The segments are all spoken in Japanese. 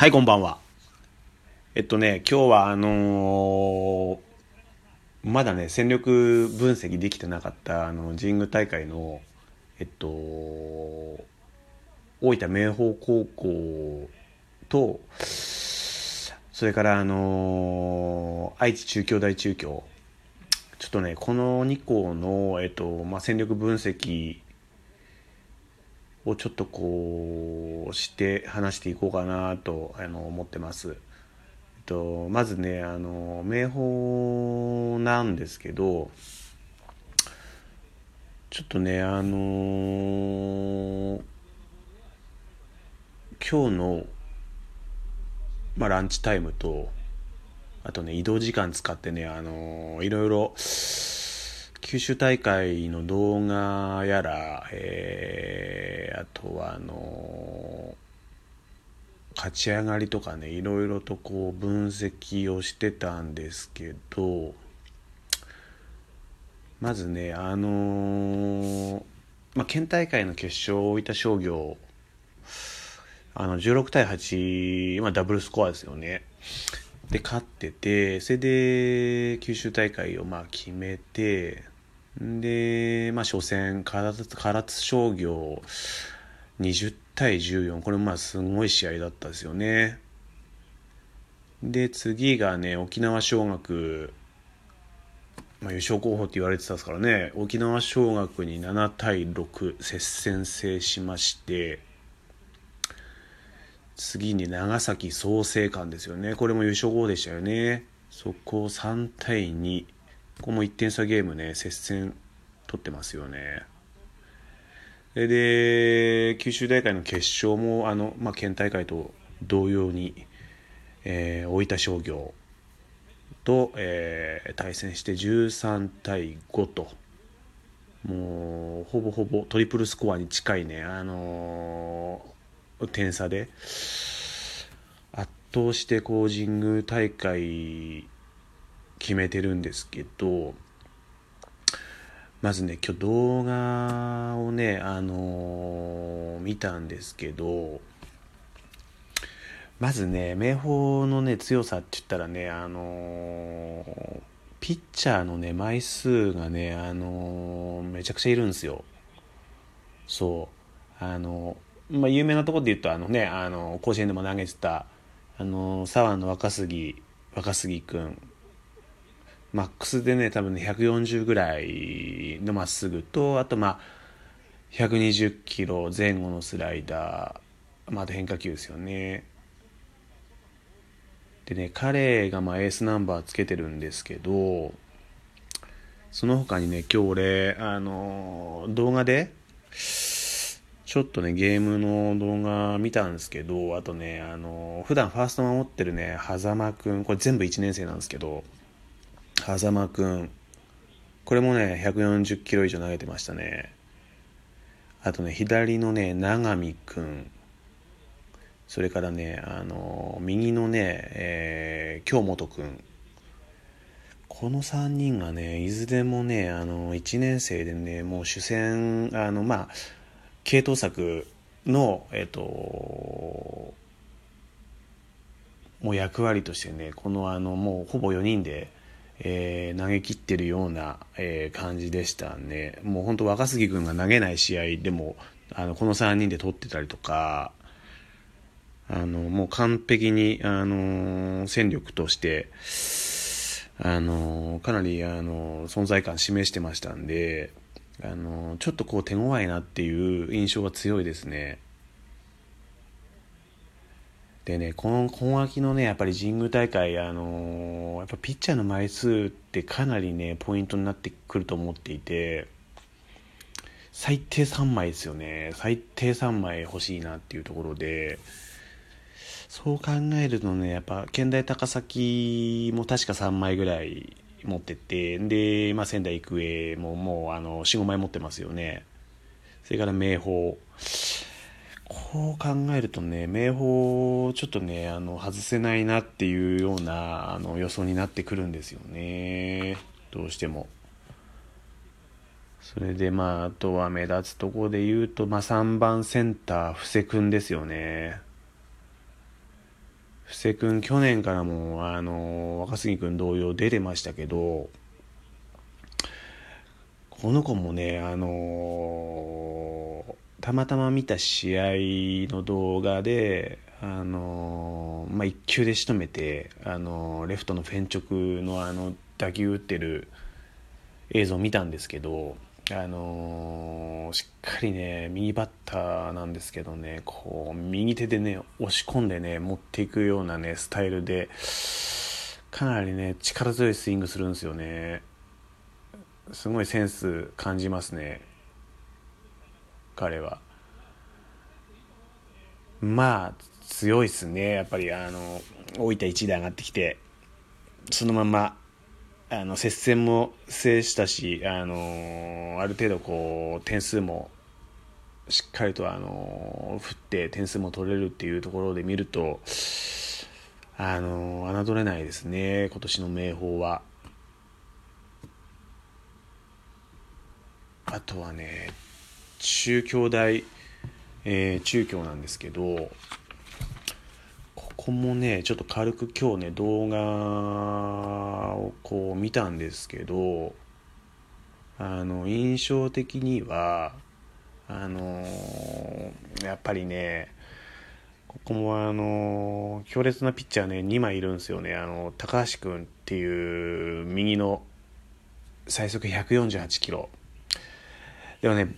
はい、こんばんは。えっとね、今日はあのー、まだね、戦力分析できてなかった、あの、神宮大会の、えっと、大分明豊高校と、それからあのー、愛知中京大中京。ちょっとね、この2校の、えっと、まあ、戦力分析をちょっとこうして話していこうかなとあの思ってます。えっと、まずねあの名宝なんですけどちょっとねあのー、今日の、まあ、ランチタイムとあとね移動時間使ってねあのー、いろいろ九州大会の動画やら、えー、あとはあの勝ち上がりとかねいろいろとこう分析をしてたんですけどまずねあの、まあ、県大会の決勝大分商業あの16対8、まあ、ダブルスコアですよね。で勝っててそれで九州大会をまあ決めてで、まあ、初戦唐津商業20対14これまあすごい試合だったですよね。で次がね沖縄尚学、まあ、優勝候補って言われてたですからね。沖縄尚学に7対6接戦制しまして次に長崎創成館ですよね。これも優勝候補でしたよね。そこを3対2ここも1点差ゲームね接戦取ってますよね。で九州大会の決勝もあの、まあ、県大会と同様に、えー、大分商業と、えー、対戦して13対5ともうほぼほぼトリプルスコアに近いね、あのー、点差で。圧倒してこう神宮大会決めてるんですけどまずね今日動画をねあのー、見たんですけどまずね明豊のね強さって言ったらねあのー、ピッチャーのね枚数がねあのー、めちゃくちゃいるんですよ。そう。あのまあ有名なところで言うとあのねあの甲子園でも投げてたあの沢の若杉若杉君マックスでね多分ね140ぐらいのまっすぐとあとまあ120キロ前後のスライダー。まあ、あと変化球ですよね。でね彼がまあエースナンバーつけてるんですけどその他にね今日俺あの動画でちょっとねゲームの動画見たんですけどあとねあの普段ファースト守ってるね狭間くんこれ全部1年生なんですけど風間くん。これもね140キロ以上投げてましたね。あとね左のね永見くん。それからねあの右のね、えー、京本くん。この3人がねいずれもねあの1年生でねもう主戦あのまあ系統策のえっ、ともう役割としてねこのあのもうほぼ4人でえー、投げ切ってるような、えー、感じでしたね。もう本当若杉君が投げない試合でも、あの、この3人で取ってたりとか、あの、もう完璧に、あの戦力として、あのかなり、あの存在感示してましたんで、あのちょっとこう手強いなっていう印象が強いですね。でね、この今秋のね、やっぱり神宮大会、あのー、やっぱピッチャーの枚数ってかなりね、ポイントになってくると思っていて、最低3枚ですよね。最低3枚欲しいなっていうところで、そう考えるとね、やっぱ県大高崎も確か3枚ぐらい持ってて、で、まあ、仙台育英ももうあの4、5枚持ってますよね。それから明豊。こう考えるとね、明豊、ちょっとね、あの、外せないなっていうような、あの、予想になってくるんですよね。どうしても。それで、まあ、あとは目立つとこで言うと、まあ、3番センター、布施君ですよね。布施君去年からもあの若杉君同様出てましたけどこの子もねあのたまたま見た試合の動画であのまあ、1球で仕留めて、あのレフトのフェン直のあの打球打ってる映像を見たんですけど、あのしっかりね右バッターなんですけどねこう右手でね押し込んでね持っていくようなねスタイルでかなりね力強いスイングするんですよね。すごいセンス感じますね。彼は。まあ強いっすね。やっぱりあの大分1で上がってきてそのままあの接戦も制したしあのある程度こう点数もしっかりとあの振って点数も取れるっていうところで見るとあの侮れないですね。今年の明豊は。あとはね中京大、えー、中京なんですけどここもねちょっと軽く今日ね動画をこう見たんですけどあの印象的にはあのやっぱりねここもあの強烈なピッチャーね2枚いるんですよね。あの高橋君っていう右の最速148キロ。でもね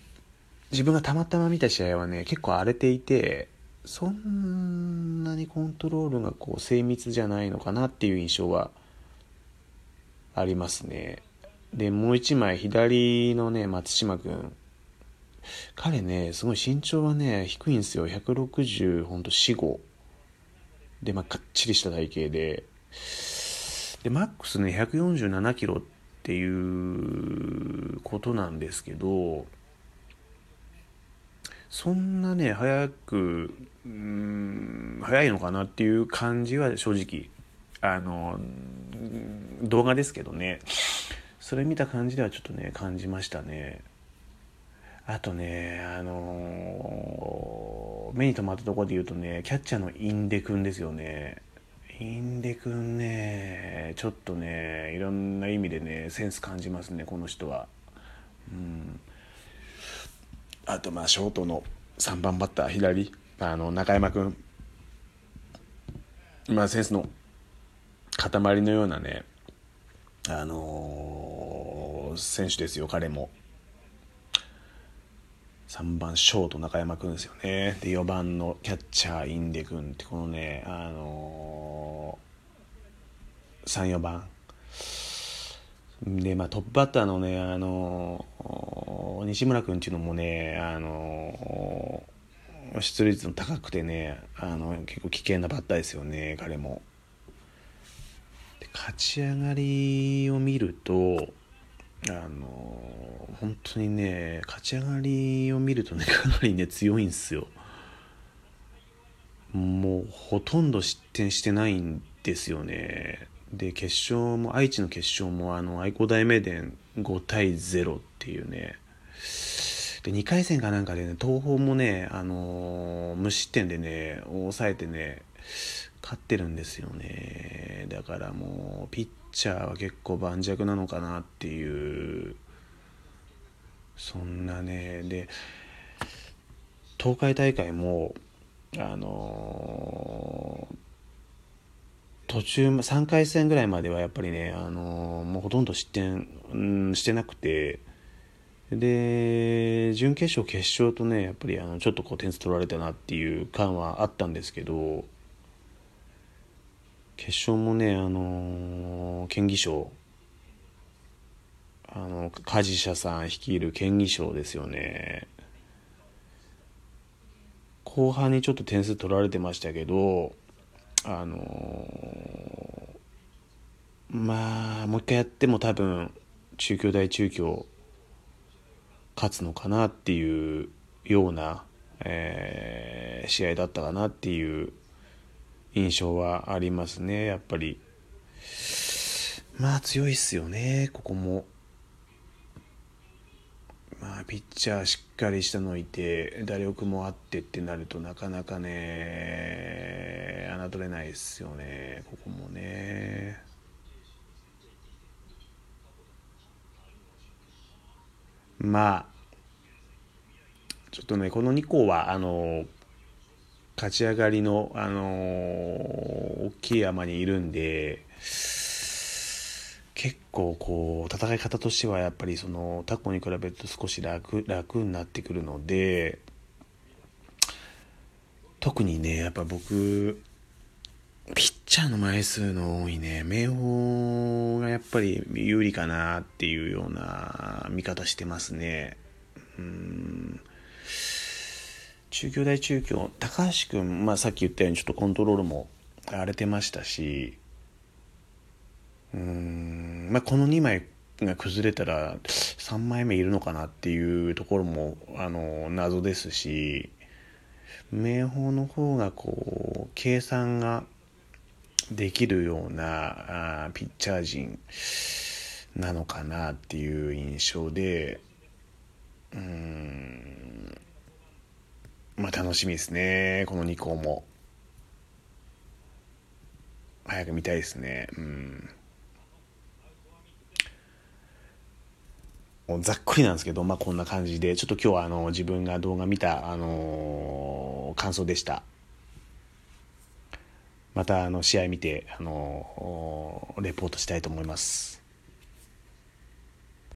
自分がたまたま見た試合はね結構荒れていてそんなにコントロールがこう精密じゃないのかなっていう印象はありますね。で、もう一枚左のね、松島君。彼ね、すごい身長はね、低いんですよ。160、ほんと4、5。で、まあ、がっちりした体型で。で、マックスね、147キロっていうことなんですけど、そんなね早くうん早いのかなっていう感じは正直あの動画ですけどね。それ見た感じではちょっとね感じましたね。あとねあの目に留まったところで言うとねキャッチャーのインデ君ですよね。インデ君ねちょっとねいろんな意味でねセンス感じますねこの人は。うん。あとまあショートの3番バッター左あの中山君。まあセンスの塊のようなねあのー、選手ですよ彼も。3番ショート中山君ですよね。で4番のキャッチャーインデ君ってこのねあのー、34番。で、まあ、トップバッターのね、あの西村君っていうのもね、あの出塁率の高くてね、あの結構危険なバッターですよね、彼も。で勝ち上がりを見ると、あの本当にね、勝ち上がりを見るとね、かなりね、強いんですよ。もうほとんど失点してないんですよね。で決勝も愛知の決勝もあの愛工大名電5対0っていうね。で2回戦かなんかでね東邦もね、あのー、無失点でね抑えてね勝ってるんですよね。だからもうピッチャーは結構盤石なのかなっていうそんなね。で東海大会もあのー途中3回戦ぐらいまではやっぱりね、あのー、もうほとんど失点、うん、してなくてで準決勝決勝とねやっぱりあのちょっとこう点数取られたなっていう感はあったんですけど決勝もねあのー、県議賞あの梶社さん率いる県議賞ですよね。後半にちょっと点数取られてましたけどあのー、まあもう一回やっても多分中京大中京勝つのかなっていうような、えー、試合だったかなっていう印象はありますねやっぱり。まあ強いっすよねここも。ピッチャーしっかりしたのいて打力もあってってなるとなかなかね侮れないですよねここもね。まあちょっとねこの2校はあの勝ち上がりのあの大きい山にいるんで構こう戦い方としてはやっぱりそのタコに比べると少し楽楽になってくるので特にねやっぱ僕ピッチャーの枚数の多いね明豊がやっぱり有利かなっていうような見方してますね。うん。中京大中京高橋君、まあ、さっき言ったようにちょっとコントロールも荒れてましたしうん。まあこの2枚が崩れたら3枚目いるのかなっていうところもあの謎ですし明豊の方がこう計算ができるようなあピッチャー陣なのかなっていう印象でうん。まあ楽しみですねこの2校も。早く見たいですね。うん。ざっくりなんですけど、まあ、こんな感じでちょっと今日はあの自分が動画見た、あのー、感想でした。またあの試合見て、あのー、レポートしたいと思います。